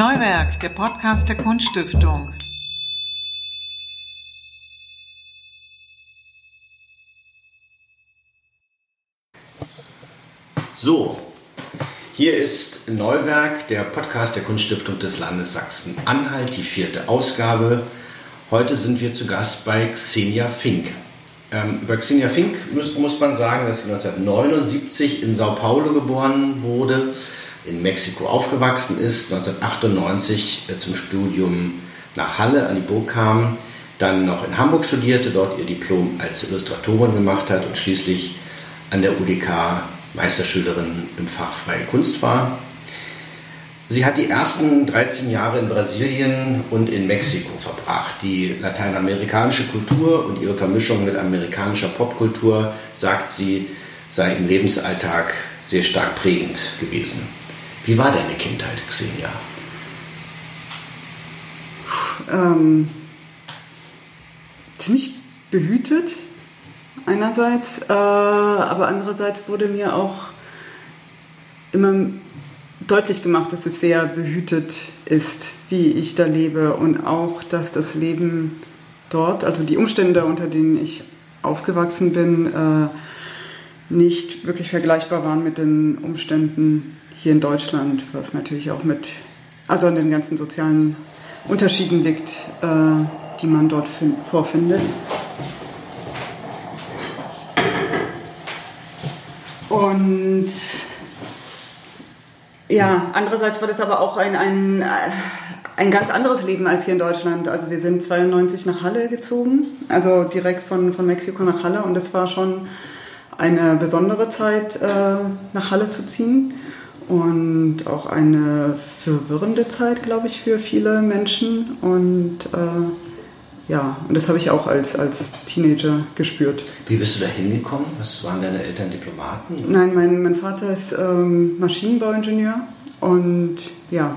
Neuwerk, der Podcast der Kunststiftung. So, hier ist Neuwerk, der Podcast der Kunststiftung des Landes Sachsen-Anhalt, die vierte Ausgabe. Heute sind wir zu Gast bei Xenia Fink. Ähm, über Xenia Fink muss, muss man sagen, dass sie 1979 in Sao Paulo geboren wurde in Mexiko aufgewachsen ist, 1998 äh, zum Studium nach Halle an die Burg kam, dann noch in Hamburg studierte, dort ihr Diplom als Illustratorin gemacht hat und schließlich an der UDK Meisterschülerin im Fach Freie Kunst war. Sie hat die ersten 13 Jahre in Brasilien und in Mexiko verbracht. Die lateinamerikanische Kultur und ihre Vermischung mit amerikanischer Popkultur, sagt sie, sei im Lebensalltag sehr stark prägend gewesen. Wie war deine Kindheit, Xenia? Ähm, ziemlich behütet einerseits, äh, aber andererseits wurde mir auch immer deutlich gemacht, dass es sehr behütet ist, wie ich da lebe und auch, dass das Leben dort, also die Umstände, unter denen ich aufgewachsen bin, äh, nicht wirklich vergleichbar waren mit den Umständen hier in Deutschland, was natürlich auch mit, also an den ganzen sozialen Unterschieden liegt, äh, die man dort vorfindet. Und ja, andererseits war das aber auch ein, ein, ein ganz anderes Leben als hier in Deutschland. Also wir sind 92 nach Halle gezogen, also direkt von, von Mexiko nach Halle und das war schon eine besondere Zeit, äh, nach Halle zu ziehen und auch eine verwirrende Zeit, glaube ich, für viele Menschen. Und äh, ja, und das habe ich auch als, als Teenager gespürt. Wie bist du da hingekommen? Was waren deine Eltern Diplomaten? Nein, mein, mein Vater ist ähm, Maschinenbauingenieur und ja,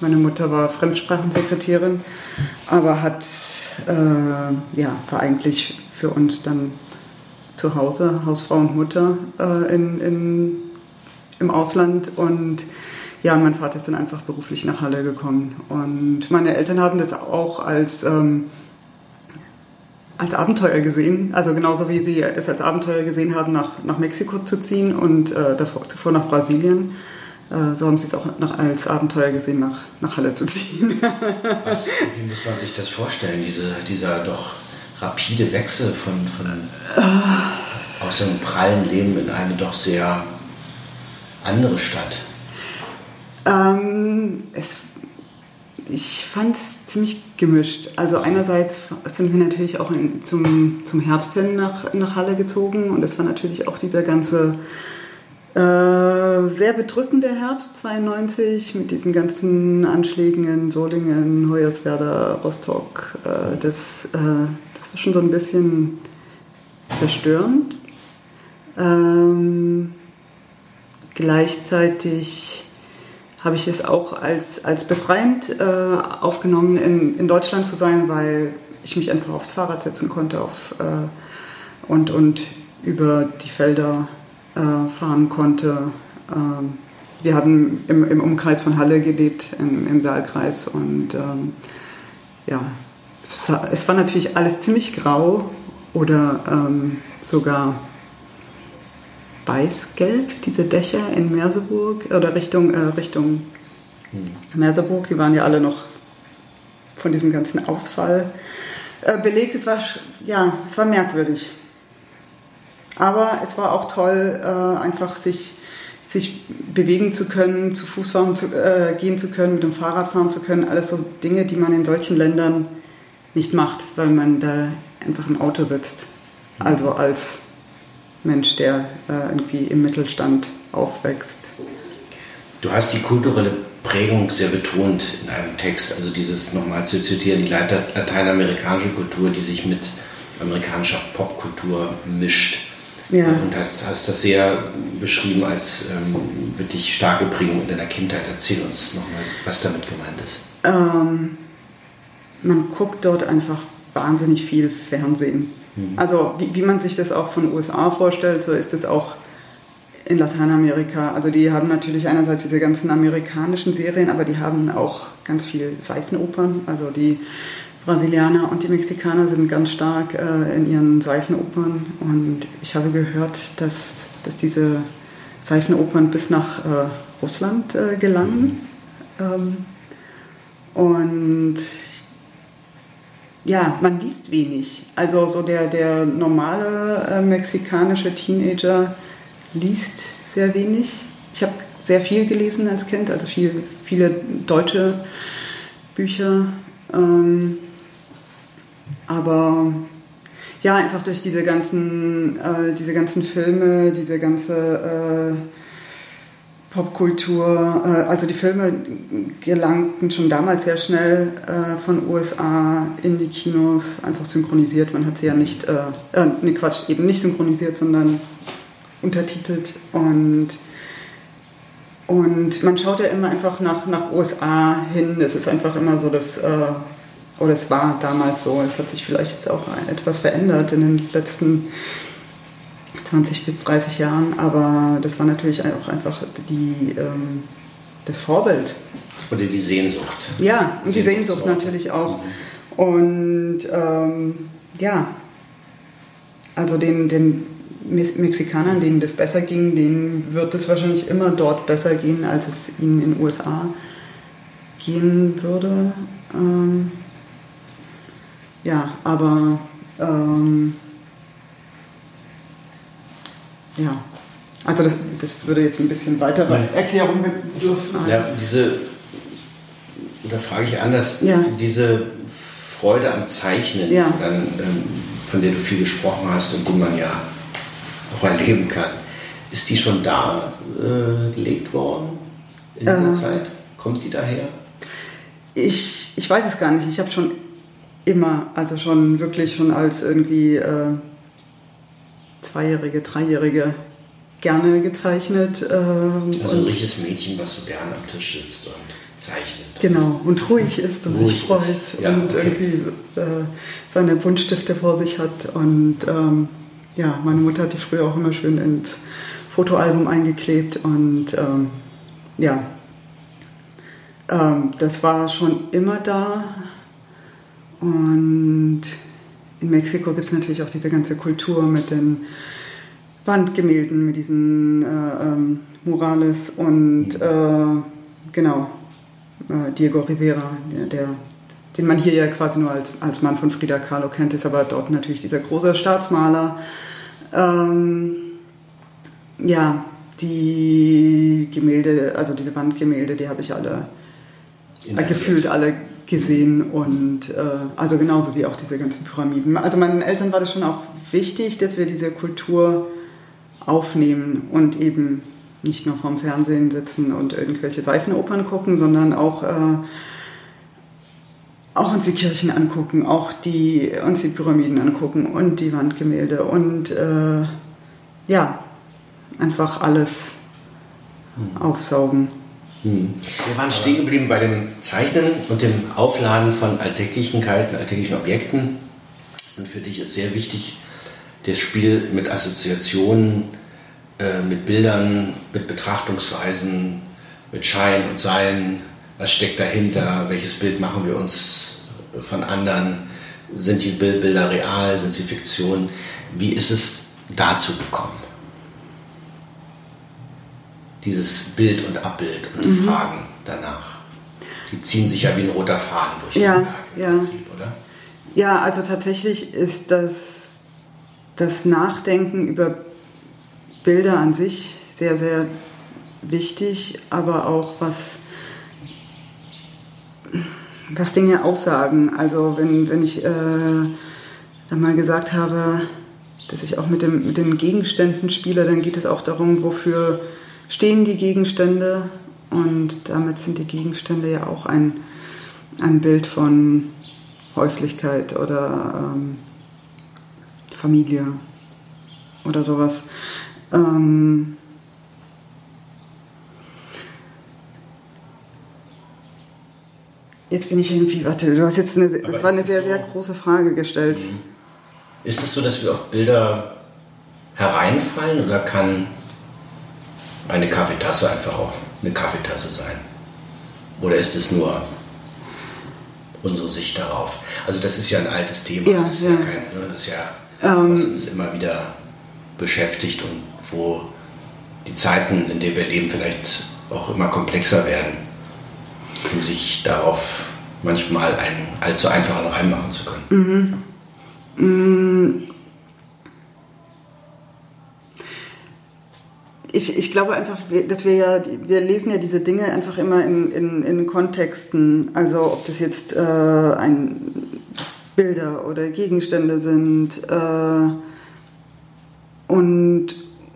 meine Mutter war Fremdsprachensekretärin, aber hat, äh, ja, war eigentlich für uns dann zu Hause, Hausfrau und Mutter äh, in, in im Ausland und ja, mein Vater ist dann einfach beruflich nach Halle gekommen. Und meine Eltern haben das auch als, ähm, als Abenteuer gesehen. Also genauso wie sie es als Abenteuer gesehen haben, nach, nach Mexiko zu ziehen und äh, davor, zuvor nach Brasilien. Äh, so haben sie es auch nach, als Abenteuer gesehen, nach, nach Halle zu ziehen. Was, wie muss man sich das vorstellen, diese, dieser doch rapide Wechsel von, von äh. aus einem prallen Leben in eine doch sehr andere Stadt? Ähm, es, ich fand es ziemlich gemischt. Also einerseits sind wir natürlich auch in, zum, zum Herbst hin nach, nach Halle gezogen und es war natürlich auch dieser ganze äh, sehr bedrückende Herbst 92 mit diesen ganzen Anschlägen in Solingen, Hoyerswerda, Rostock. Äh, das, äh, das war schon so ein bisschen verstörend. Ähm, Gleichzeitig habe ich es auch als, als befreiend äh, aufgenommen, in, in Deutschland zu sein, weil ich mich einfach aufs Fahrrad setzen konnte auf, äh, und, und über die Felder äh, fahren konnte. Ähm, wir haben im, im Umkreis von Halle gelebt, im, im Saalkreis und ähm, ja, es, es, war natürlich alles ziemlich grau oder ähm, sogar weiß-gelb, diese Dächer in Merseburg oder Richtung, äh, Richtung hm. Merseburg, die waren ja alle noch von diesem ganzen Ausfall äh, belegt. Es war, ja, es war merkwürdig. Aber es war auch toll, äh, einfach sich, sich bewegen zu können, zu Fuß fahren zu, äh, gehen zu können, mit dem Fahrrad fahren zu können. Alles so Dinge, die man in solchen Ländern nicht macht, weil man da einfach im Auto sitzt. Also als Mensch, der äh, irgendwie im Mittelstand aufwächst. Du hast die kulturelle Prägung sehr betont in einem Text, also dieses nochmal zu zitieren, die lateinamerikanische Kultur, die sich mit amerikanischer Popkultur mischt. Ja. Und hast, hast das sehr beschrieben als ähm, wirklich starke Prägung in deiner Kindheit. Erzähl uns nochmal, was damit gemeint ist. Ähm, man guckt dort einfach wahnsinnig viel Fernsehen. Mhm. Also wie, wie man sich das auch von den USA vorstellt, so ist es auch in Lateinamerika. Also die haben natürlich einerseits diese ganzen amerikanischen Serien, aber die haben auch ganz viel Seifenopern. Also die Brasilianer und die Mexikaner sind ganz stark äh, in ihren Seifenopern. Und ich habe gehört, dass, dass diese Seifenopern bis nach äh, Russland äh, gelangen. Ähm, und ja, man liest wenig. Also so der, der normale äh, mexikanische Teenager liest sehr wenig. Ich habe sehr viel gelesen als Kind, also viel, viele deutsche Bücher. Ähm, aber ja, einfach durch diese ganzen, äh, diese ganzen Filme, diese ganze äh, Popkultur, äh, also die Filme gelangten schon damals sehr schnell äh, von USA in die Kinos, einfach synchronisiert. Man hat sie ja nicht, äh, äh, Quatsch, eben nicht synchronisiert, sondern untertitelt und und man schaut ja immer einfach nach, nach USA hin. Es ist einfach immer so, dass, äh, oder es war damals so, es hat sich vielleicht auch etwas verändert in den letzten 20 bis 30 Jahren, aber das war natürlich auch einfach die, ähm, das Vorbild. Oder die Sehnsucht. Ja, und die Sehnsucht natürlich auch. Und ähm, ja, also den, den Mexikanern, denen das besser ging, denen wird es wahrscheinlich immer dort besser gehen, als es ihnen in den USA gehen würde. Ähm, ja, aber ähm, ja, also das, das würde jetzt ein bisschen weitere Erklärung bedürfen. Ja, diese, da frage ich anders, ja. diese Freude am Zeichnen, ja. dann, ähm, von der du viel gesprochen hast und die man ja auch erleben kann, ist die schon da äh, gelegt worden in dieser äh, Zeit? Kommt die daher? Ich, ich weiß es gar nicht. Ich habe schon immer, also schon wirklich schon als irgendwie äh, Zweijährige, Dreijährige gerne gezeichnet. Ähm, also ein richtiges Mädchen, was so gerne am Tisch sitzt und zeichnet. Genau, und ruhig ist und ruhig sich freut ja, und okay. irgendwie äh, seine Buntstifte vor sich hat. Und ähm, ja, meine Mutter hat die früher auch immer schön ins Fotoalbum eingeklebt und ähm, ja, ähm, das war schon immer da. Und in Mexiko gibt es natürlich auch diese ganze Kultur mit den Wandgemälden, mit diesen äh, ähm, Murales und äh, genau, äh, Diego Rivera, der, der, den man hier ja quasi nur als, als Mann von Frida Kahlo kennt, ist aber dort natürlich dieser große Staatsmaler. Ähm, ja, die Gemälde, also diese Wandgemälde, die habe ich alle gefühlt alle gesehen und äh, also genauso wie auch diese ganzen Pyramiden. Also meinen Eltern war das schon auch wichtig, dass wir diese Kultur aufnehmen und eben nicht nur vorm Fernsehen sitzen und irgendwelche Seifenopern gucken, sondern auch, äh, auch uns die Kirchen angucken, auch die, uns die Pyramiden angucken und die Wandgemälde und äh, ja, einfach alles mhm. aufsaugen. Hm. Wir waren stehen geblieben bei dem Zeichnen und dem Aufladen von Alltäglichkeiten, alltäglichen Objekten. Und für dich ist sehr wichtig das Spiel mit Assoziationen, äh, mit Bildern, mit Betrachtungsweisen, mit Schein und Sein. Was steckt dahinter? Welches Bild machen wir uns von anderen? Sind die Bilder real? Sind sie Fiktion? Wie ist es dazu gekommen? Dieses Bild und Abbild und die mhm. Fragen danach. Die ziehen sich ja wie ein roter Faden durch ja, den Werk im ja. Prinzip, oder? Ja, also tatsächlich ist das, das Nachdenken über Bilder an sich sehr, sehr wichtig, aber auch was, was Dinge aussagen. Also wenn, wenn ich äh, dann mal gesagt habe, dass ich auch mit, dem, mit den Gegenständen spiele, dann geht es auch darum, wofür stehen die Gegenstände und damit sind die Gegenstände ja auch ein, ein Bild von Häuslichkeit oder ähm, Familie oder sowas. Ähm, jetzt bin ich irgendwie, warte, du hast jetzt eine, das war eine sehr, so? sehr große Frage gestellt. Mhm. Ist es so, dass wir auf Bilder hereinfallen oder kann eine Kaffeetasse einfach auch eine Kaffeetasse sein? Oder ist es nur unsere Sicht darauf? Also das ist ja ein altes Thema. Ja, das ist ja. ja, kein, ne, das ist ja Ähm. was uns immer wieder beschäftigt und wo die Zeiten, in denen wir leben, vielleicht auch immer komplexer werden, um sich darauf manchmal einen allzu einfachen Reim machen zu können. Ich, ich glaube einfach, dass wir ja, wir lesen ja diese Dinge einfach immer in, in, in Kontexten. Also ob das jetzt äh, ein Bilder oder Gegenstände sind. Äh, und,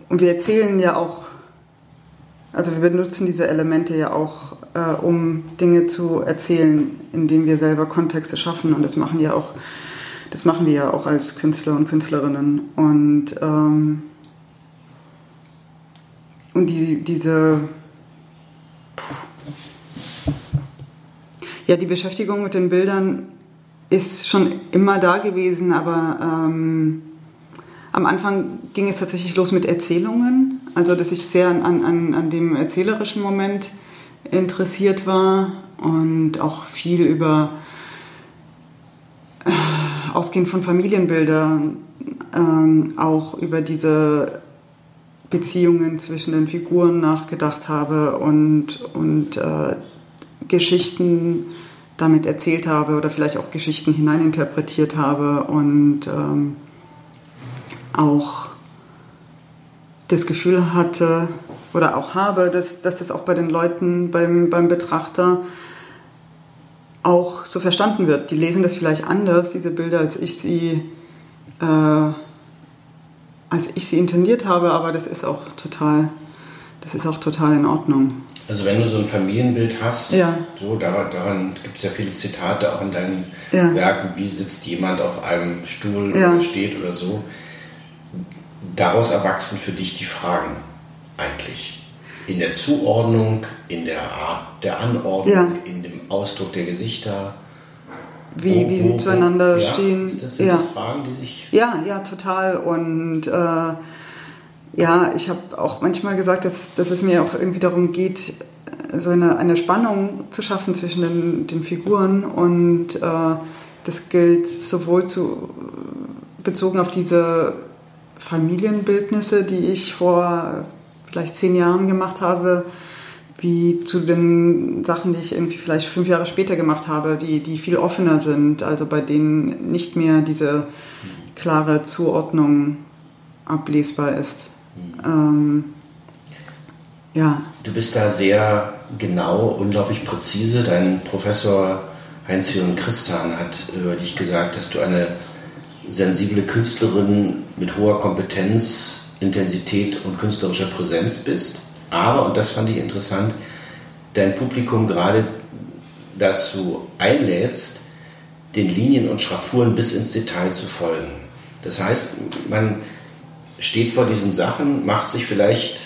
und wir erzählen ja auch, also wir benutzen diese Elemente ja auch, äh, um Dinge zu erzählen, indem wir selber Kontexte schaffen. Und das machen ja auch, das machen wir ja auch als Künstler und Künstlerinnen. Und ähm, und die, diese. Puh. Ja, die Beschäftigung mit den Bildern ist schon immer da gewesen, aber ähm, am Anfang ging es tatsächlich los mit Erzählungen. Also, dass ich sehr an, an, an dem erzählerischen Moment interessiert war und auch viel über äh, ausgehend von Familienbildern, ähm, auch über diese Beziehungen zwischen den Figuren nachgedacht habe und, und äh, Geschichten damit erzählt habe oder vielleicht auch Geschichten hineininterpretiert habe und ähm, auch das Gefühl hatte oder auch habe, dass, dass das auch bei den Leuten, beim, beim Betrachter auch so verstanden wird. Die lesen das vielleicht anders, diese Bilder, als ich sie äh, als ich sie intendiert habe, aber das ist auch total, das ist auch total in Ordnung. Also wenn du so ein Familienbild hast, Ja. so daran, daran gibt es ja viele Zitate auch in deinen Ja. Werken, wie sitzt jemand auf einem Stuhl Ja. oder steht oder so. Daraus erwachsen für dich die Fragen eigentlich. In der Zuordnung, in der Art der Anordnung, in dem Ausdruck der Gesichter. Wie, Wo- wie wo- sie wo- zueinander ja, stehen. Das sind ja. die Fragen, die sich. ja, ja, total. Und äh, ja, ich habe auch manchmal gesagt, dass, dass es mir auch irgendwie darum geht, so eine, eine Spannung zu schaffen zwischen den, den Figuren. Und äh, das gilt sowohl zu, bezogen auf diese Familienbildnisse, die ich vor vielleicht zehn Jahren gemacht habe, wie zu den Sachen, die ich irgendwie vielleicht fünf Jahre später gemacht habe, die, die viel offener sind, also bei denen nicht mehr diese klare Zuordnung ablesbar ist. Ähm, ja, Du bist da sehr genau, unglaublich präzise. Dein Professor Heinz-Jürgen Christan hat über dich gesagt, dass du eine sensible Künstlerin mit hoher Kompetenz, Intensität und künstlerischer Präsenz bist. Aber, und das fand ich interessant, dein Publikum gerade dazu einlädst, den Linien und Schraffuren bis ins Detail zu folgen. Das heißt, man steht vor diesen Sachen, macht sich vielleicht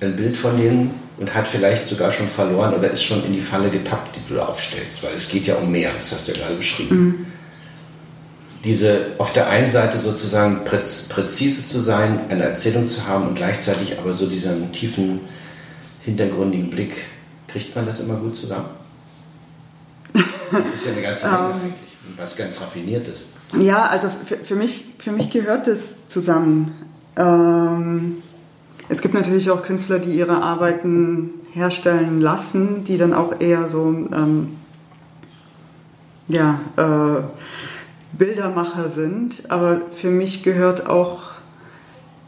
ein Bild von denen und hat vielleicht sogar schon verloren oder ist schon in die Falle getappt, die du da aufstellst, weil es geht ja um mehr, das hast du ja gerade beschrieben. Diese auf der einen Seite sozusagen präz, präzise zu sein, eine Erzählung zu haben und gleichzeitig aber so diesen tiefen, hintergründigen Blick, kriegt man das immer gut zusammen? Das ist ja eine ganze Menge eigentlich, und was ganz Raffiniertes. Ja, also für, für, mich, für mich gehört das zusammen. Ähm, es gibt natürlich auch Künstler, die ihre Arbeiten herstellen lassen, die dann auch eher so ähm, ja, äh, Bildermacher sind. Aber für mich gehört auch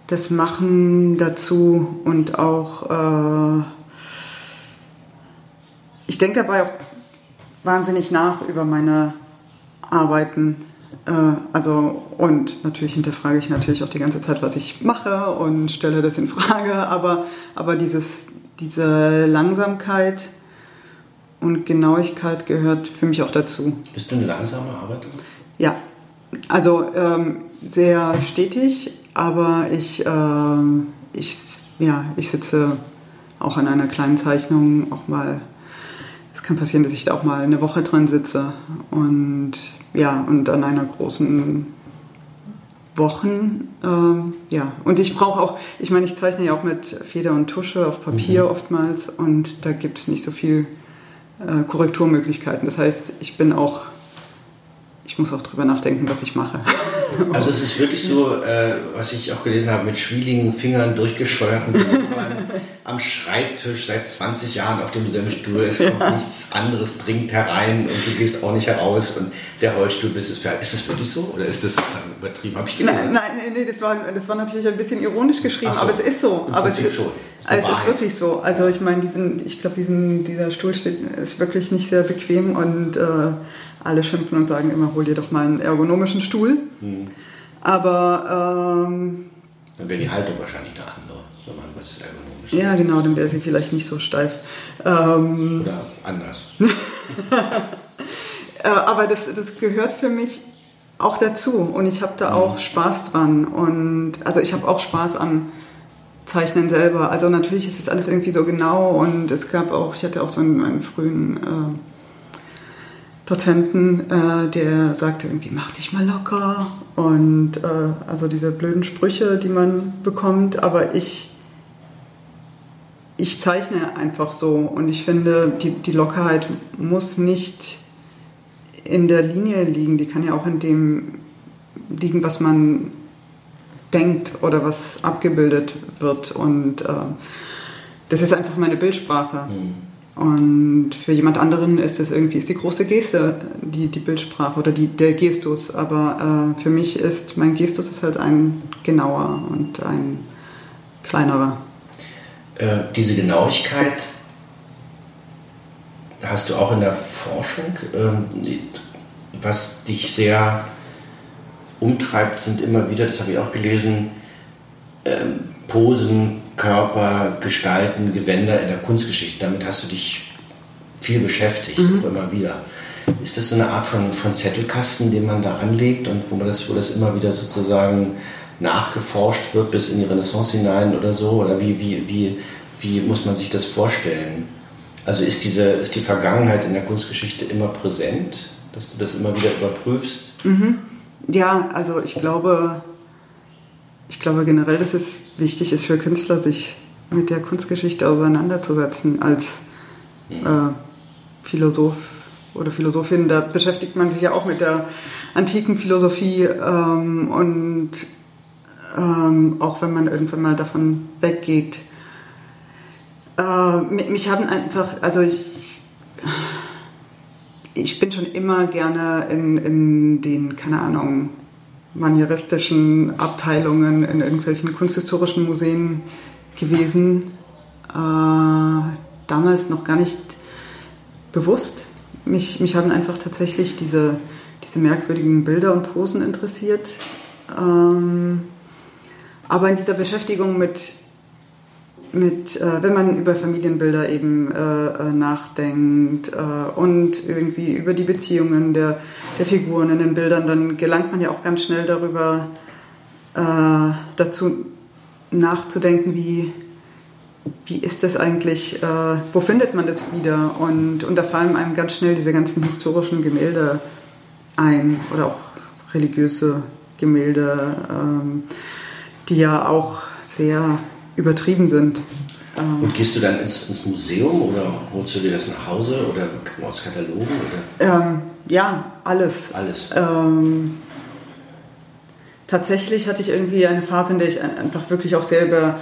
das Machen dazu und auch, äh, ich denke dabei auch wahnsinnig nach über meine Arbeiten. Äh, also, und natürlich hinterfrage ich natürlich auch die ganze Zeit, was ich mache und stelle das in Frage, aber, aber dieses, diese Langsamkeit und Genauigkeit gehört für mich auch dazu. Bist du eine langsame Arbeiterin? Ja, also ähm, sehr stetig, aber ich, ähm, ich, ja, ich sitze auch an einer kleinen Zeichnung auch mal. Es kann passieren, dass ich da auch mal eine Woche dran sitze und ja, und an einer großen Wochen. Ähm, ja, und ich brauche auch, ich meine, ich zeichne ja auch mit Feder und Tusche auf Papier mhm. oftmals und da gibt es nicht so viel äh, Korrekturmöglichkeiten. Das heißt, ich bin auch ich muss auch drüber nachdenken, was ich mache. Also es ist wirklich so, äh, was ich auch gelesen habe, mit schwieligen Fingern durchgescheuerten am Schreibtisch seit 20 Jahren auf demselben Stuhl. Es kommt ja. nichts anderes dringend herein und du gehst auch nicht heraus und der Holzstuhl bist es fertig. Ist das wirklich so oder ist das übertrieben? Habe ich gelesen? Nein, nein, nee, das war, das war natürlich ein bisschen ironisch geschrieben, so, aber es ist so. aber es ist, schon. Ist es ist wirklich so. Also ich meine, diesen, ich glaube, dieser Stuhl steht, ist wirklich nicht sehr bequem und äh, alle schimpfen und sagen immer, hol dir doch mal einen ergonomischen Stuhl. Hm. Aber ähm, dann wäre die Haltung wahrscheinlich eine andere, wenn man was ergonomisch Ja, genau, dann wäre sie vielleicht nicht so steif. Ähm, Oder anders. Äh, aber das, das gehört für mich auch dazu und ich habe da hm. auch Spaß dran. Und also ich habe auch Spaß am Zeichnen selber. Also natürlich ist es alles irgendwie so genau und es gab auch, ich hatte auch so einen, einen frühen äh, Dozenten, äh, der sagte irgendwie, mach dich mal locker und äh, also diese blöden Sprüche, die man bekommt, aber ich, ich zeichne einfach so und ich finde, die, die Lockerheit muss nicht in der Linie liegen, die kann ja auch in dem liegen, was man denkt oder was abgebildet wird und äh, das ist einfach meine Bildsprache. Mhm. Und für jemand anderen ist das irgendwie ist die große Geste, die, die Bildsprache oder die, der Gestus. Aber äh, für mich ist mein Gestus ist halt ein genauer und ein kleinerer. Äh, diese Genauigkeit hast du auch in der Forschung. Ähm, was dich sehr umtreibt, sind immer wieder, das habe ich auch gelesen, ähm, Posen, Körper, Gestalten, Gewänder in der Kunstgeschichte. Damit hast du dich viel beschäftigt, mhm. auch immer wieder. Ist das so eine Art von, von Zettelkasten, den man da anlegt und wo, man das, wo das immer wieder sozusagen nachgeforscht wird bis in die Renaissance hinein oder so? Oder wie, wie, wie, wie muss man sich das vorstellen? Also ist, diese, ist die Vergangenheit in der Kunstgeschichte immer präsent, dass du das immer wieder überprüfst? Mhm. Ja, also ich glaube, ich glaube generell, dass es wichtig ist für Künstler, sich mit der Kunstgeschichte auseinanderzusetzen als äh, Philosoph oder Philosophin. Da beschäftigt man sich ja auch mit der antiken Philosophie ähm, und ähm, auch wenn man irgendwann mal davon weggeht. Äh, mich haben einfach, also ich, ich bin schon immer gerne in, in den, keine Ahnung, manieristischen Abteilungen in irgendwelchen kunsthistorischen Museen gewesen. Äh, damals noch gar nicht bewusst. Mich, mich haben einfach tatsächlich diese, diese merkwürdigen Bilder und Posen interessiert. Ähm, aber in dieser Beschäftigung mit mit, äh, wenn man über Familienbilder eben äh, äh, nachdenkt äh, und irgendwie über die Beziehungen der, der Figuren in den Bildern, dann gelangt man ja auch ganz schnell darüber äh, dazu nachzudenken, wie, wie ist das eigentlich, äh, wo findet man das wieder? Und, und da fallen einem ganz schnell diese ganzen historischen Gemälde ein oder auch religiöse Gemälde, ähm, die ja auch sehr übertrieben sind. Ähm, Und gehst du dann ins, ins, Museum oder holst du dir das nach Hause oder aus Katalogen? Oder? Ähm, ja, alles. Alles. Ähm, tatsächlich hatte ich irgendwie eine Phase, in der ich einfach wirklich auch sehr über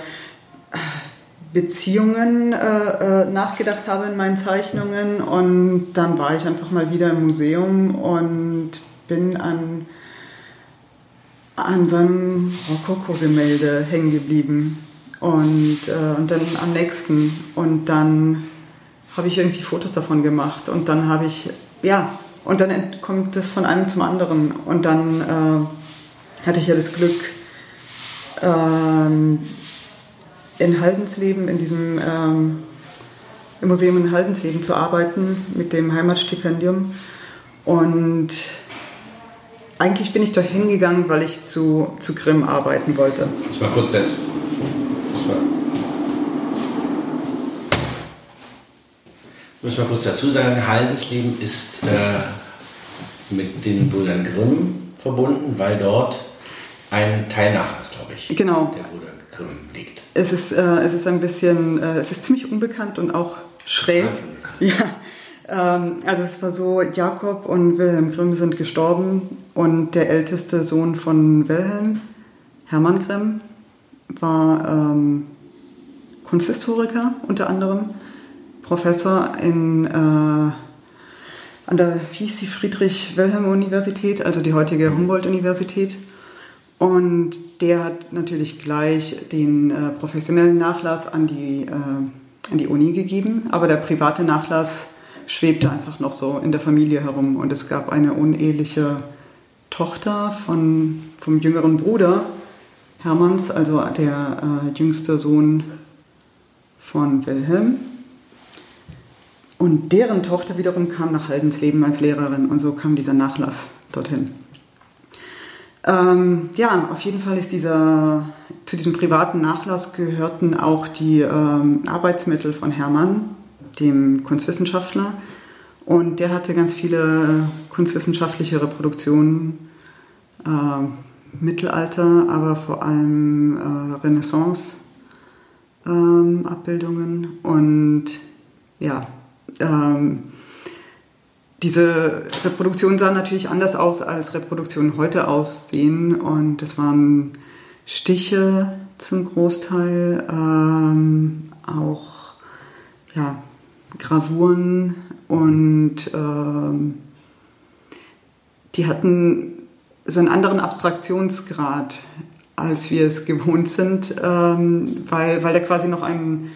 Beziehungen äh, äh, nachgedacht habe in meinen Zeichnungen. Und dann war ich einfach mal wieder im Museum und bin an, an so einem Rokoko-Gemälde hängen geblieben und, äh, und dann am nächsten. Und dann habe ich irgendwie Fotos davon gemacht. Und dann habe ich, ja, und dann kommt das von einem zum anderen. Und dann äh, hatte ich ja das Glück, ähm, in Haldensleben, in diesem ähm, im Museum in Haldensleben zu arbeiten mit dem Heimatstipendium. Und eigentlich bin ich dort hingegangen, weil ich zu, zu Grimm arbeiten wollte. Das war kurz das muss mal kurz dazu sagen, Haldensleben ist äh, mit den Brüdern Grimm verbunden, weil dort ein Teilnachlass, glaube ich. Genau. Der Bruder Grimm liegt. Es ist, äh, es ist ein bisschen, äh, es ist ziemlich unbekannt und auch schräg. Ja. Ähm, also es war so, Jakob und Wilhelm Grimm sind gestorben und der älteste Sohn von Wilhelm, Hermann Grimm, war ähm, Kunsthistoriker unter anderem, Professor in, äh, an der, wie hieß die Friedrich-Wilhelm-Universität, also die heutige Humboldt-Universität. Und der hat natürlich gleich den äh, professionellen Nachlass an die, äh, an die Uni gegeben, aber der private Nachlass schwebte einfach noch so in der Familie herum. Und es gab eine uneheliche Tochter von, vom jüngeren Bruder Hermanns, also der äh, jüngste Sohn von Wilhelm. Und deren Tochter wiederum kam nach Haldensleben als Lehrerin und so kam dieser Nachlass dorthin. Ähm, ja, auf jeden Fall ist dieser, zu diesem privaten Nachlass gehörten auch die ähm, Arbeitsmittel von Hermann, dem Kunstwissenschaftler. Und der hatte ganz viele kunstwissenschaftliche Reproduktionen, äh, Mittelalter, aber vor allem äh, Renaissance-Abbildungen. Ähm, und ja, ähm, diese Reproduktionen sahen natürlich anders aus, als Reproduktionen heute aussehen. Und es waren Stiche zum Großteil, ähm, auch ja, Gravuren und ähm, die hatten so einen anderen Abstraktionsgrad, als wir es gewohnt sind, ähm, weil, weil da quasi noch ein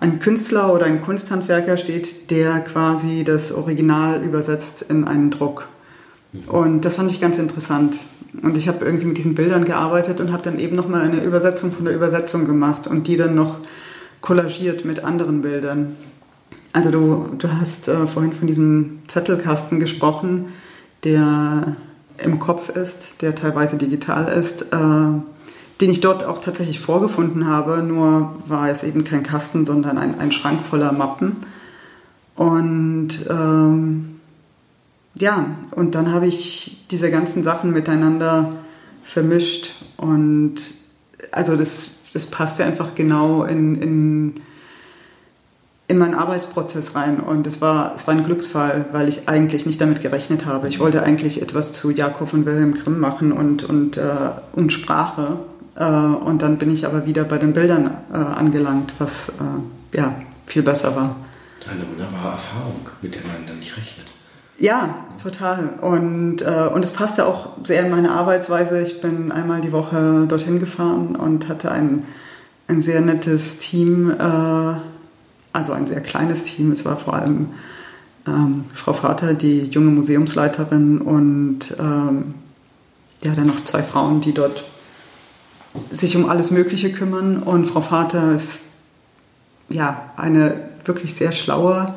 ein Künstler oder ein Kunsthandwerker steht, der quasi das Original übersetzt in einen Druck. Und das fand ich ganz interessant. Und ich habe irgendwie mit diesen Bildern gearbeitet und habe dann eben nochmal eine Übersetzung von der Übersetzung gemacht und die dann noch kollagiert mit anderen Bildern. Also du, du hast äh, vorhin von diesem Zettelkasten gesprochen, der im Kopf ist, der teilweise digital ist. Äh, den ich dort auch tatsächlich vorgefunden habe, nur war es eben kein Kasten, sondern ein, ein Schrank voller Mappen. Und ähm, ja, und dann habe ich diese ganzen Sachen miteinander vermischt und also das, das passte einfach genau in, in, in meinen Arbeitsprozess rein und es war, es war ein Glücksfall, weil ich eigentlich nicht damit gerechnet habe. Ich wollte eigentlich etwas zu Jakob und Wilhelm Grimm machen und, und, äh, und Sprache äh, und dann bin ich aber wieder bei den Bildern äh, angelangt, was äh, ja viel besser war. Eine wunderbare Erfahrung, mit der man dann nicht rechnet. Ja, total. Und, äh, und es passte auch sehr in meine Arbeitsweise. Ich bin einmal die Woche dorthin gefahren und hatte ein, ein sehr nettes Team, äh, also ein sehr kleines Team. Es war vor allem ähm, Frau Vater, die junge Museumsleiterin und ähm, ja, dann noch zwei Frauen, die dort sich um alles Mögliche kümmern. Und Frau Vater ist ja eine wirklich sehr schlaue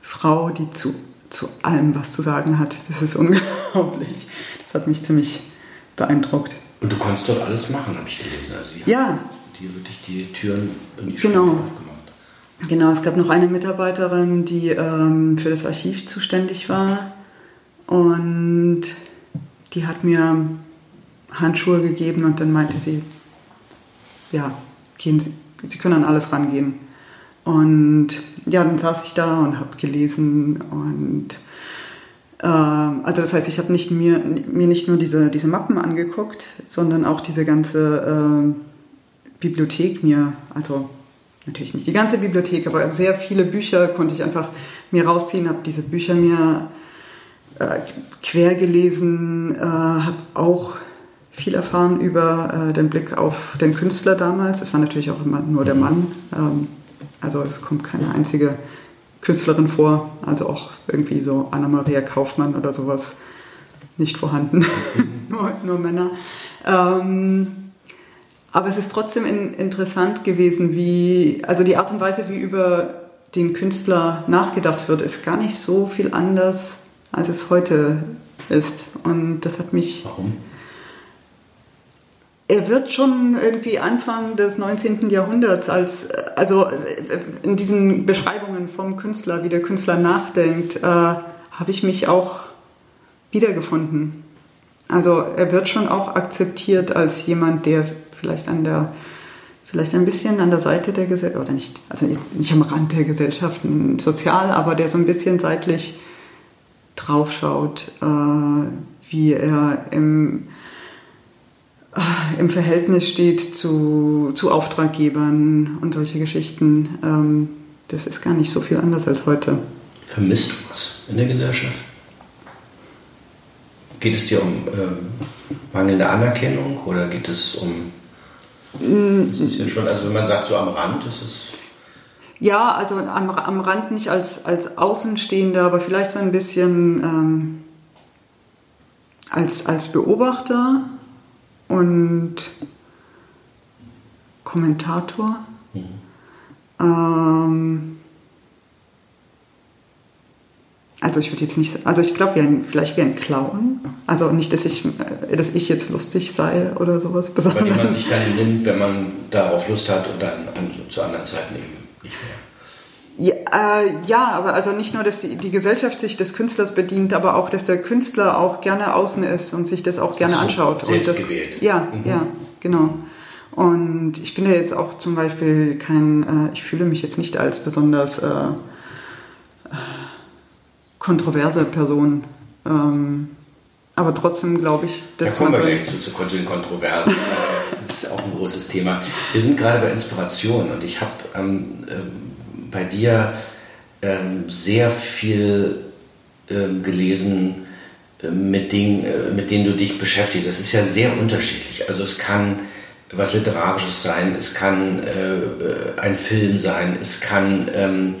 Frau, die zu, zu allem was zu sagen hat. Das ist unglaublich. Das hat mich ziemlich beeindruckt. Und du konntest dort alles machen, habe ich gelesen. Also die ja. Die wirklich die Türen in die genau. aufgemacht. Genau, es gab noch eine Mitarbeiterin, die ähm, für das Archiv zuständig war. Und die hat mir Handschuhe gegeben und dann meinte sie, ja, gehen sie, sie können an alles rangehen. Und ja, dann saß ich da und habe gelesen und äh, also das heißt, ich habe nicht mir, mir nicht nur diese, diese Mappen angeguckt, sondern auch diese ganze äh, Bibliothek mir, also natürlich nicht die ganze Bibliothek, aber sehr viele Bücher konnte ich einfach mir rausziehen, habe diese Bücher mir äh, quer gelesen, äh, habe auch viel erfahren über äh, den Blick auf den Künstler damals. Es war natürlich auch immer nur der mhm. Mann. Ähm, also es kommt keine einzige Künstlerin vor, also auch irgendwie so Anna-Maria Kaufmann oder sowas nicht vorhanden, mhm. nur, nur, Männer. Ähm, aber es ist trotzdem in, interessant gewesen, wie, also die Art und Weise, wie über den Künstler nachgedacht wird, ist gar nicht so viel anders, als es heute ist. Und das hat mich. Warum? er wird schon irgendwie Anfang des 19. Jahrhunderts als, also in diesen Beschreibungen vom Künstler, wie der Künstler nachdenkt, äh, habe ich mich auch wiedergefunden. Also er wird schon auch akzeptiert als jemand, der vielleicht an der vielleicht ein bisschen an der Seite der Gesellschaft, oder nicht, also nicht am Rand der Gesellschaften sozial, aber der so ein bisschen seitlich draufschaut, äh, wie er im, äh, im Verhältnis steht zu, zu Auftraggebern und solche Geschichten. Ähm, das ist gar nicht so viel anders als heute. Vermisst du was in der Gesellschaft? Geht es dir um ähm, mangelnde Anerkennung oder geht es um. Mm. Das ist ja schon, also wenn man sagt, so am Rand ist es. Ja, also am, am Rand nicht als, als Außenstehender, aber vielleicht so ein bisschen ähm, als, als Beobachter und Kommentator. Mhm. Ähm, also ich würde jetzt nicht, also ich glaube, vielleicht wie ein Clown. Also nicht, dass ich, äh, dass ich jetzt lustig sei oder sowas besonders. Aber die man sich dann nimmt, wenn man darauf Lust hat und dann an, zu anderen Zeiten eben nicht mehr. Ja, äh, ja, aber also nicht nur, dass die, die, Gesellschaft sich des Künstlers bedient, aber auch, dass der Künstler auch gerne außen ist und sich das auch gerne so, anschaut. Selbst das, gewählt. Ja, mhm. ja, genau. Und ich bin ja jetzt auch zum Beispiel kein, äh, ich fühle mich jetzt nicht als besonders äh, kontroverse Person. Ähm, aber trotzdem glaube ich, dass. Da kommen wir gleich zu, zu den Kontroversen. das ist auch ein großes Thema. Wir sind gerade bei Inspiration und ich habe ähm, äh, bei dir ähm, sehr viel ähm, gelesen, äh, mit, Dingen, äh, mit denen du dich beschäftigst. Das ist ja sehr unterschiedlich. Also es kann was Literarisches sein, es kann äh, äh, ein Film sein, es kann ähm,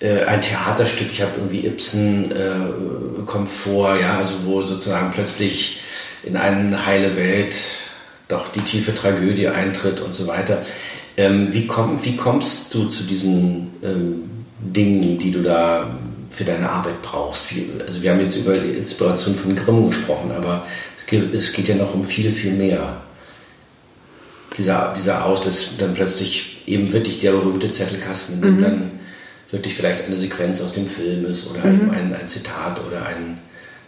äh, ein Theaterstück, ich habe irgendwie Ibsen äh, kommt vor, ja, also wo sozusagen plötzlich in eine heile Welt doch die tiefe Tragödie eintritt und so weiter. Ähm, wie, komm, wie kommst du zu diesen ähm, Dingen, die du da für deine Arbeit brauchst? Wie, also wir haben jetzt über die Inspiration von Grimm gesprochen, aber es geht, es geht ja noch um viel, viel mehr dieser, dieser Aus, dass dann plötzlich eben wirklich der berühmte Zettelkasten, in dem mhm. dann wirklich vielleicht eine Sequenz aus dem Film ist oder mhm. ein, ein, Zitat oder ein.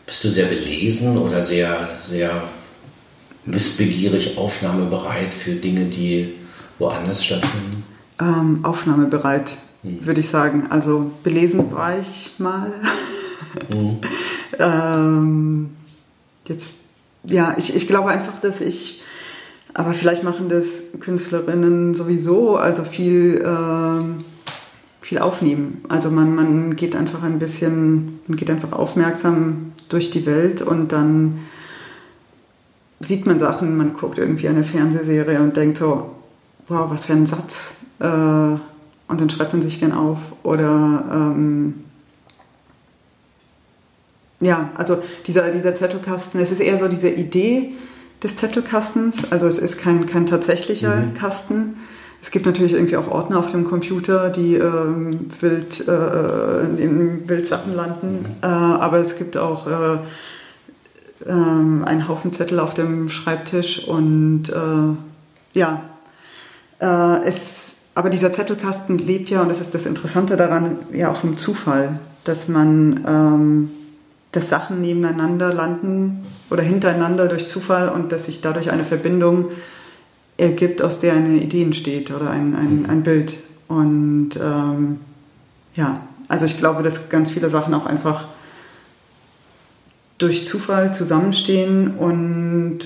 Bist du sehr belesen oder sehr, sehr wissbegierig, aufnahmebereit für Dinge, die woanders stattfinden? Ähm, aufnahmebereit, mhm. würde ich sagen. Also belesen war ich mal. Mhm. ähm, jetzt, ja, ich, ich glaube einfach, dass ich aber vielleicht machen das Künstlerinnen sowieso, also viel, äh, viel aufnehmen. Also man, man geht einfach ein bisschen, man geht einfach aufmerksam durch die Welt und dann sieht man Sachen, man guckt irgendwie eine Fernsehserie und denkt so, wow, was für ein Satz. Äh, und dann schreibt man sich den auf. Oder ähm, ja, also dieser, dieser Zettelkasten, es ist eher so diese Idee, des Zettelkastens. Also es ist kein, kein tatsächlicher mhm. Kasten. Es gibt natürlich irgendwie auch Ordner auf dem Computer, die ähm, wild, äh, in wild Sachen landen. Mhm. Äh, aber es gibt auch äh, ähm, einen Haufen Zettel auf dem Schreibtisch und äh, ja, äh, es, aber dieser Zettelkasten lebt ja, und das ist das Interessante daran, ja auch vom Zufall, dass man ähm, dass Sachen nebeneinander landen oder hintereinander durch Zufall und dass sich dadurch eine Verbindung ergibt, aus der eine Idee entsteht oder ein, ein, mhm. ein Bild. Und ähm, ja, also ich glaube, dass ganz viele Sachen auch einfach durch Zufall zusammenstehen und,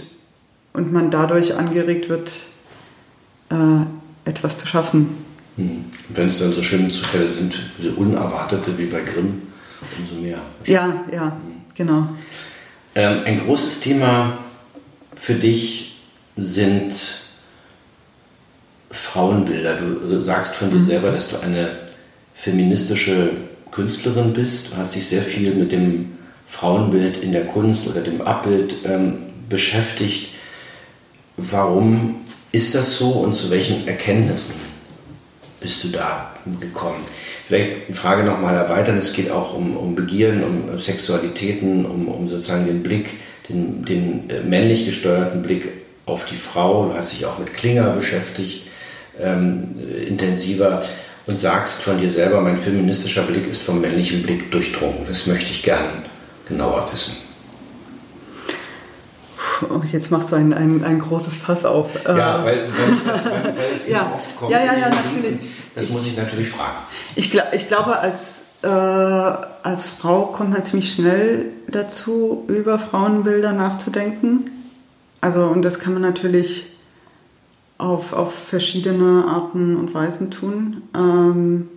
und man dadurch angeregt wird, äh, etwas zu schaffen. Mhm. Wenn es dann so schöne Zufälle sind, unerwartete wie bei Grimm, umso mehr. Ja, ja, mhm. genau. Ähm, ein großes Thema für dich sind Frauenbilder. Du sagst von dir mhm. selber, dass du eine feministische Künstlerin bist. Du hast dich sehr viel mit dem Frauenbild in der Kunst oder dem Abbild ähm, beschäftigt. Warum ist das so und zu welchen Erkenntnissen bist du da gekommen? Vielleicht eine Frage nochmal erweitern. Es geht auch um, um Begierden, um Sexualitäten, um, um sozusagen den Blick, den, den äh, männlich gesteuerten Blick auf die Frau. Du hast dich auch mit Klinger beschäftigt, ähm, intensiver und sagst von dir selber, mein feministischer Blick ist vom männlichen Blick durchdrungen. Das möchte ich gern genauer wissen. Oh, jetzt machst du ein, ein, ein großes Fass auf. Ja, äh, weil, weil, das, weil, weil es ja. oft kommt. Ja, ja, ja, natürlich. Das muss ich natürlich fragen. Ich, glaub, ich glaube, als, äh, als Frau kommt man ziemlich schnell dazu, über Frauenbilder nachzudenken. Also, und das kann man natürlich auf, auf verschiedene Arten und Weisen tun. Ähm,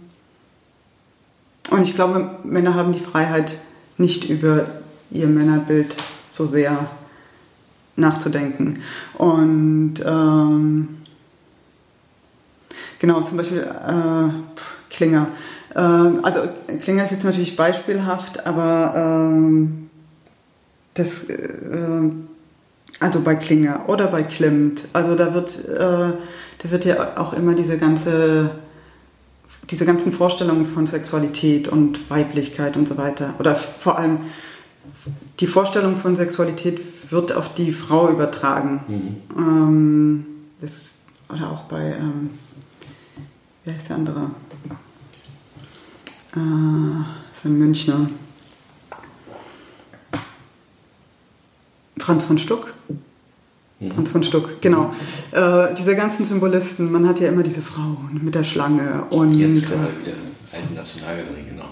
und ich glaube, Männer haben die Freiheit, nicht über ihr Männerbild so sehr nachzudenken. Und ähm, genau, zum Beispiel äh, Klinger. Äh, also Klinger ist jetzt natürlich beispielhaft, aber ähm, das, äh, also bei Klinger oder bei Klimt, also da wird, äh, da wird ja auch immer diese ganze diese ganzen Vorstellungen von Sexualität und Weiblichkeit und so weiter, oder vor allem die Vorstellung von Sexualität wird auf die Frau übertragen. Mhm. Ähm, das, oder auch bei, ähm, wer ist der andere? Äh, das ist ein Münchner. Franz von Stuck. Mhm. Franz von Stuck, genau. Äh, diese ganzen Symbolisten, man hat ja immer diese Frau mit der Schlange und. Jetzt gerade äh, wieder Alten Nationalgalerie, genau.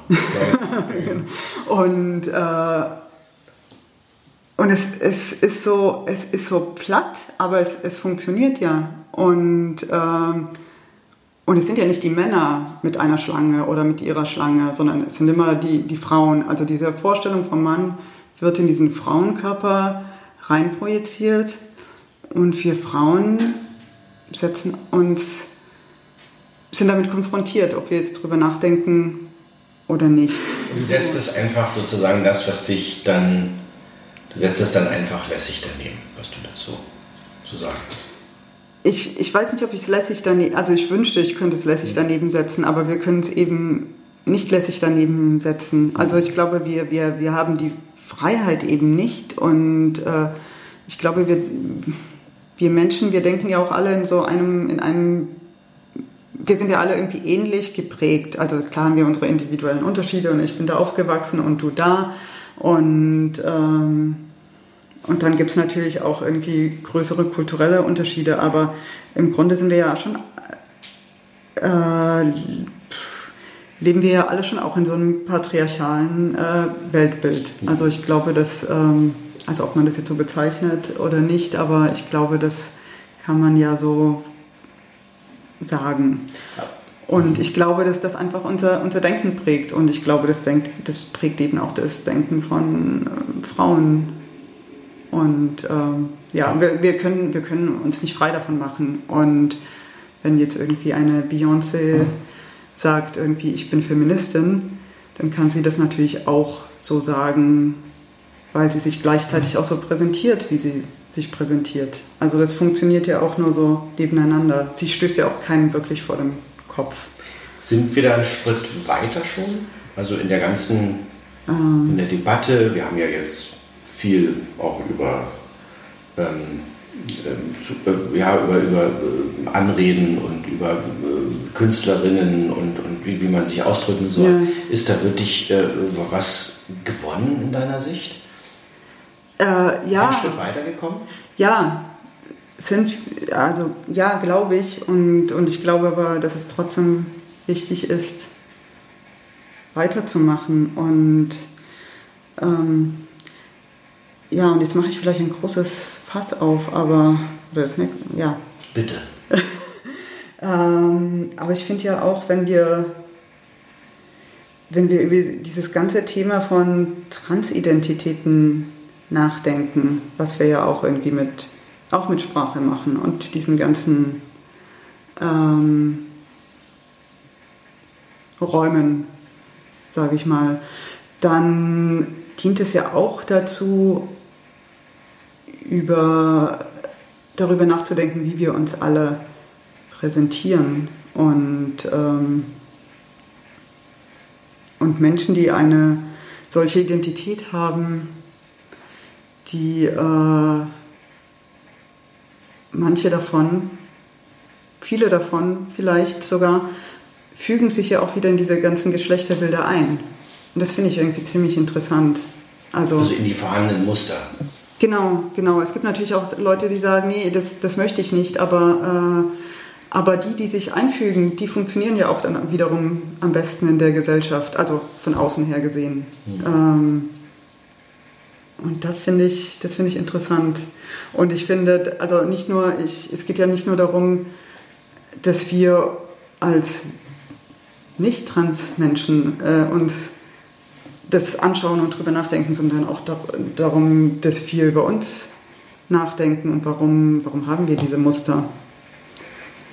und äh, und es, es, ist so, es ist so platt, aber es, es funktioniert ja. Und, ähm, und es sind ja nicht die Männer mit einer Schlange oder mit ihrer Schlange, sondern es sind immer die, die Frauen. Also diese Vorstellung vom Mann wird in diesen Frauenkörper reinprojiziert und wir Frauen setzen uns, sind damit konfrontiert, ob wir jetzt drüber nachdenken oder nicht. Du setzt es einfach sozusagen das, was dich dann, du setzt es dann einfach lässig daneben, was du dazu zu sagen hast. Ich, ich weiß nicht, ob ich es lässig daneben, also ich wünschte, ich könnte es lässig mhm. daneben setzen, aber wir können es eben nicht lässig daneben setzen. Also ich glaube, wir, wir, wir haben die Freiheit eben nicht und äh, ich glaube, wir, wir Menschen, wir denken ja auch alle in so einem, in einem, wir sind ja alle irgendwie ähnlich geprägt. Also klar haben wir unsere individuellen Unterschiede und ich bin da aufgewachsen und du da. Und, ähm, und dann gibt es natürlich auch irgendwie größere kulturelle Unterschiede, aber im Grunde sind wir ja schon, äh, leben wir ja alle schon auch in so einem patriarchalen äh, Weltbild. Also ich glaube, dass ähm, also ob man das jetzt so bezeichnet oder nicht, aber ich glaube, das kann man ja so sagen. Und ich glaube, dass das einfach unser, unser Denken prägt. Und ich glaube, das, denkt, das prägt eben auch das Denken von äh, Frauen. Und ähm, ja, wir, wir, können, wir können uns nicht frei davon machen. Und wenn jetzt irgendwie eine Beyoncé sagt, irgendwie, ich bin Feministin, dann kann sie das natürlich auch so sagen, weil sie sich gleichzeitig auch so präsentiert, wie sie sich präsentiert. Also das funktioniert ja auch nur so nebeneinander. Sie stößt ja auch keinen wirklich vor dem Kopf. Sind wir da einen Schritt weiter schon? Also in der ganzen, ähm. in der Debatte, wir haben ja jetzt viel auch über, ähm zu, äh, ja, über, über äh, Anreden und über äh, Künstlerinnen und, und wie, wie man sich ausdrücken soll. Ja. Ist da wirklich äh, was gewonnen in deiner Sicht? Äh, ja. Ein Stück weitergekommen? Ja, sind, also ja, glaube ich. Und, und ich glaube aber, dass es trotzdem wichtig ist, weiterzumachen. Und ähm, ja, und jetzt mache ich vielleicht ein großes Fass auf, aber das nicht, ja. Bitte. ähm, aber ich finde ja auch, wenn wir wenn wir über dieses ganze Thema von Transidentitäten nachdenken, was wir ja auch irgendwie mit, auch mit Sprache machen und diesen ganzen ähm, Räumen, sage ich mal, dann dient es ja auch dazu, über, darüber nachzudenken, wie wir uns alle präsentieren und, ähm, und Menschen, die eine solche Identität haben, die äh, manche davon, viele davon vielleicht sogar, fügen sich ja auch wieder in diese ganzen Geschlechterbilder ein. Und das finde ich irgendwie ziemlich interessant. Also, also in die vorhandenen Muster. Genau, genau. Es gibt natürlich auch Leute, die sagen, nee, das, das möchte ich nicht, aber, äh, aber die, die sich einfügen, die funktionieren ja auch dann wiederum am besten in der Gesellschaft, also von außen her gesehen. Mhm. Ähm, und das finde ich, das finde ich interessant. Und ich finde, also nicht nur, ich, es geht ja nicht nur darum, dass wir als Nicht-Trans-Menschen äh, uns das anschauen und drüber nachdenken, sondern auch da, darum, dass wir über uns nachdenken und warum, warum haben wir diese Muster.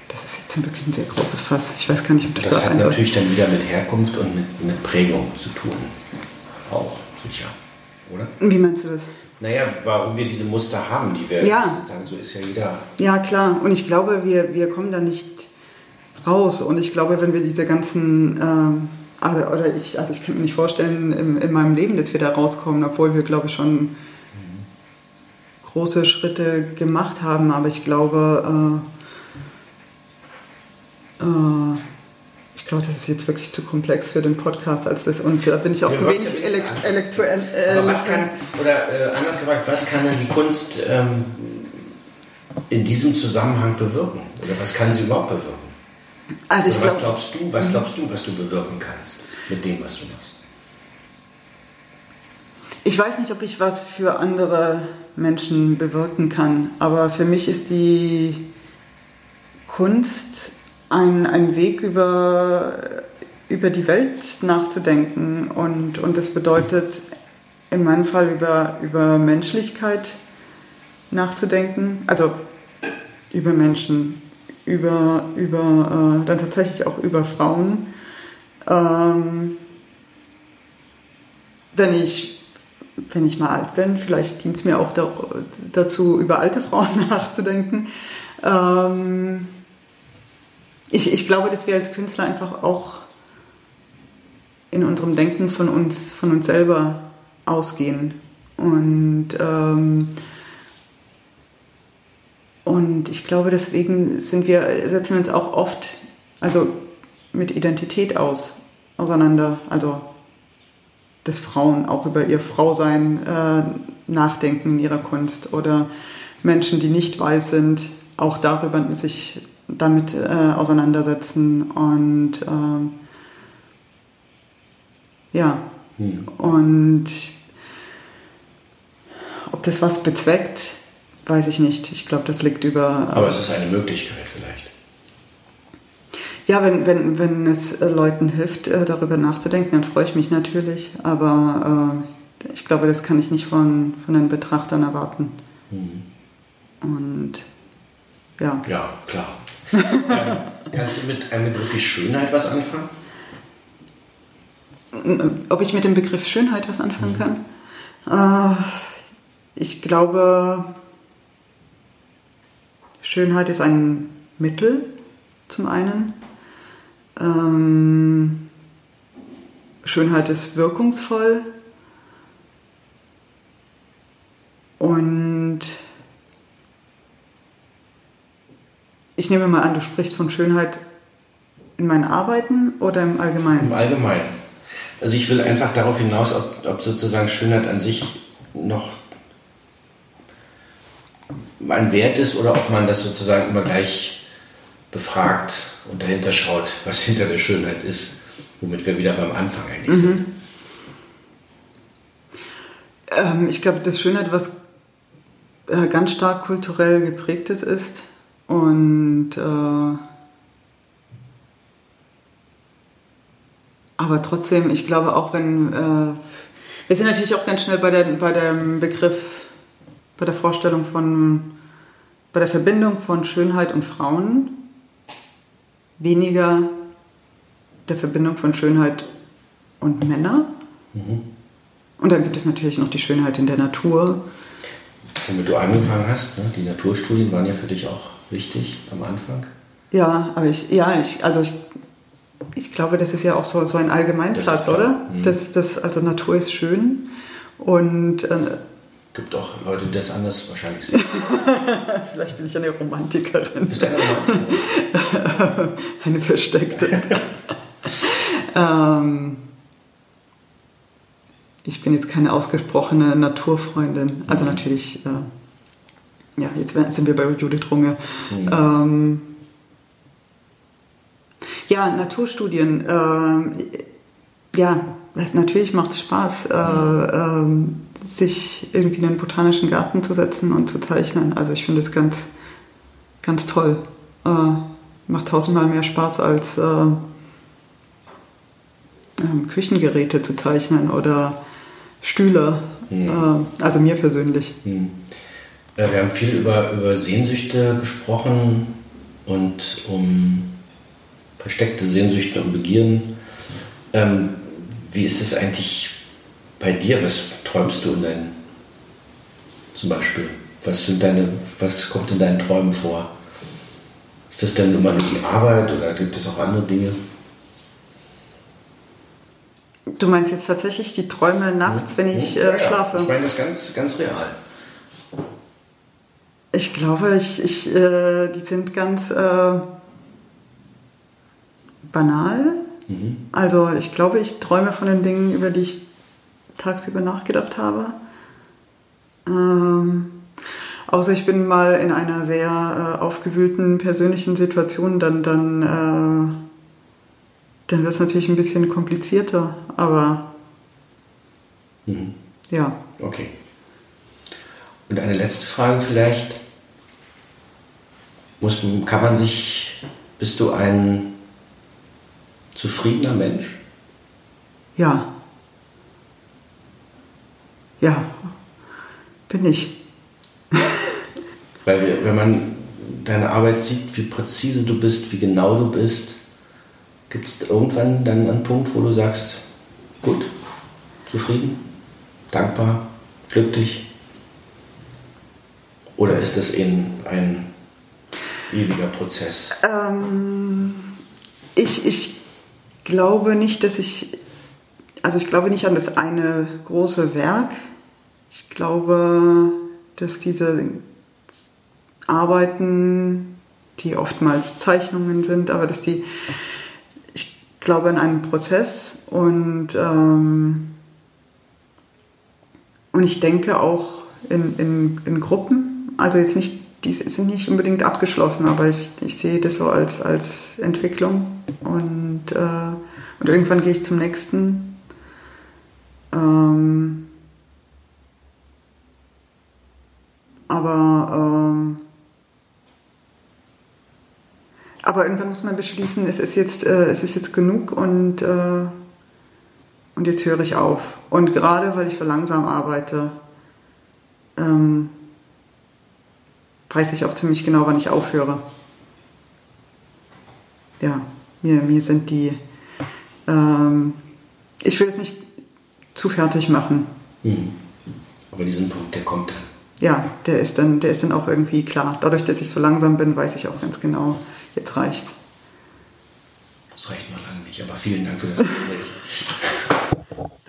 Das ist jetzt wirklich ein sehr großes Fass. Ich weiß gar nicht, ob das, das da hat natürlich dann wieder mit Herkunft und mit, mit Prägung zu tun. Auch sicher, oder? Wie meinst du das? Naja, warum wir diese Muster haben, die wir ja. sozusagen, so ist ja jeder. Ja, klar. Und ich glaube, wir, wir kommen da nicht raus. Und ich glaube, wenn wir diese ganzen ähm, oder, oder ich, also ich kann mir nicht vorstellen in, in, meinem Leben, dass wir da rauskommen, obwohl wir, glaube ich, schon große Schritte gemacht haben. Aber ich glaube, äh, äh, ich glaube, das ist jetzt wirklich zu komplex für den Podcast als das. Und da bin ich auch ja, zu wenig elektuell. Äh, Aber was kann, oder äh, anders gefragt, was kann denn die Kunst ähm, in diesem Zusammenhang bewirken? Oder was kann sie überhaupt bewirken? Also ich was glaub, glaubst du, was glaubst du, was du bewirken kannst mit dem, was du machst? Ich weiß nicht, ob ich was für andere Menschen bewirken kann, aber für mich ist die Kunst ein, ein Weg über, über die Welt nachzudenken und, und das bedeutet in meinem Fall über, über Menschlichkeit nachzudenken, also über Menschen, über, über äh, dann tatsächlich auch über Frauen. Ähm, wenn ich wenn ich mal alt bin, vielleicht dient es mir auch da, dazu, über alte Frauen nachzudenken. Ähm, ich, ich glaube, dass wir als Künstler einfach auch in unserem Denken von uns, von uns selber ausgehen. Und ähm, und ich glaube, deswegen sind wir, setzen wir uns auch oft also mit Identität aus, auseinander. Also, dass Frauen auch über ihr Frausein äh, nachdenken in ihrer Kunst oder Menschen, die nicht weiß sind, auch darüber sich damit äh, auseinandersetzen und äh, ja, hm. und ob das was bezweckt, Weiß ich nicht. Ich glaube, das liegt über. Aber es ist eine Möglichkeit vielleicht. Ja, wenn, wenn, wenn es äh, Leuten hilft, äh, darüber nachzudenken, dann freue ich mich natürlich. Aber äh, ich glaube, das kann ich nicht von, von den Betrachtern erwarten. Mhm. Und ja. Ja, klar. ähm, kannst du mit einem Begriff wie Schönheit was anfangen? Ob ich mit dem Begriff Schönheit was anfangen mhm. kann? Äh, ich glaube, Schönheit ist ein Mittel zum einen. Ähm, Schönheit ist wirkungsvoll. Und ich nehme mal an, du sprichst von Schönheit in meinen Arbeiten oder im Allgemeinen? Im Allgemeinen. Also ich will einfach darauf hinaus, ob, ob sozusagen Schönheit an sich noch ein Wert ist oder ob man das sozusagen immer gleich befragt und dahinter schaut, was hinter der Schönheit ist, womit wir wieder beim Anfang eigentlich mhm. sind. Ähm, ich glaube, dass Schönheit was äh, ganz stark kulturell geprägtes ist und äh, aber trotzdem, ich glaube auch, wenn äh, wir sind natürlich auch ganz schnell bei, der, bei dem Begriff bei der Vorstellung von, bei der Verbindung von Schönheit und Frauen, weniger der Verbindung von Schönheit und Männer. Mhm. Und dann gibt es natürlich noch die Schönheit in der Natur. Womit du angefangen hast, ne? die Naturstudien waren ja für dich auch wichtig am Anfang. Ja, aber ich, ja, ich, also ich, ich glaube, das ist ja auch so, so ein Allgemeinplatz, das oder? Mhm. Das, das, also Natur ist schön und äh, gibt auch Leute, die das anders wahrscheinlich sehen. Vielleicht bin ich eine Romantikerin. Bist du eine Romantikerin? eine versteckte. ähm, ich bin jetzt keine ausgesprochene Naturfreundin. Also natürlich, äh, ja, jetzt sind wir bei Judith Runge. Mhm. Ähm, ja, Naturstudien. Äh, ja, das, natürlich macht es Spaß, äh, äh, sich irgendwie in einen botanischen Garten zu setzen und zu zeichnen. Also ich finde es ganz, ganz toll. Äh, macht tausendmal mehr Spaß als äh, ähm, Küchengeräte zu zeichnen oder Stühle. Mhm. also mir persönlich. Mhm. Wir haben viel über, über Sehnsüchte gesprochen und um versteckte Sehnsüchte und Begierden. Ähm, wie ist es eigentlich bei dir? Was träumst du in deinen, zum Beispiel? Was sind deine, was kommt in deinen Träumen vor? Ist das denn immer nur die Arbeit oder gibt es auch andere Dinge? Du meinst jetzt tatsächlich die Träume nachts, wenn ich äh, schlafe? Ich meine das ganz, ganz real. Ich glaube, ich, ich, äh, die sind ganz äh, banal. Mhm. Also ich glaube, ich träume von den Dingen, über die ich tagsüber nachgedacht habe. Ähm, außer ich bin mal in einer sehr äh, aufgewühlten persönlichen Situation, dann, dann, äh, dann wird es natürlich ein bisschen komplizierter. Aber mhm. ja. Okay. Und eine letzte Frage vielleicht. Muss, kann man sich, bist du ein zufriedener Mensch? Ja. Ja, bin ich. Weil wenn man deine Arbeit sieht, wie präzise du bist, wie genau du bist, gibt es irgendwann dann einen Punkt, wo du sagst, gut, zufrieden, dankbar, glücklich? Oder ist das in ein ewiger Prozess? Ähm, ich, ich glaube nicht, dass ich, also ich glaube nicht an das eine große Werk. Ich glaube, dass diese Arbeiten, die oftmals Zeichnungen sind, aber dass die, ich glaube an einen Prozess und, ähm, und ich denke auch in, in, in Gruppen, also jetzt nicht die sind nicht unbedingt abgeschlossen, aber ich, ich sehe das so als, als Entwicklung und, äh, und irgendwann gehe ich zum nächsten. Ähm, aber, ähm, aber irgendwann muss man beschließen, es ist jetzt, äh, es ist jetzt genug und, äh, und jetzt höre ich auf. Und gerade weil ich so langsam arbeite, ähm, weiß ich auch ziemlich genau, wann ich aufhöre. Ja, mir, mir sind die. Ähm, ich will es nicht zu fertig machen. Mhm. Aber diesen Punkt, der kommt dann. Ja, der ist dann, der ist dann auch irgendwie klar. Dadurch, dass ich so langsam bin, weiß ich auch ganz genau, jetzt reicht's. Das reicht noch lange nicht, aber vielen Dank für das Gespräch.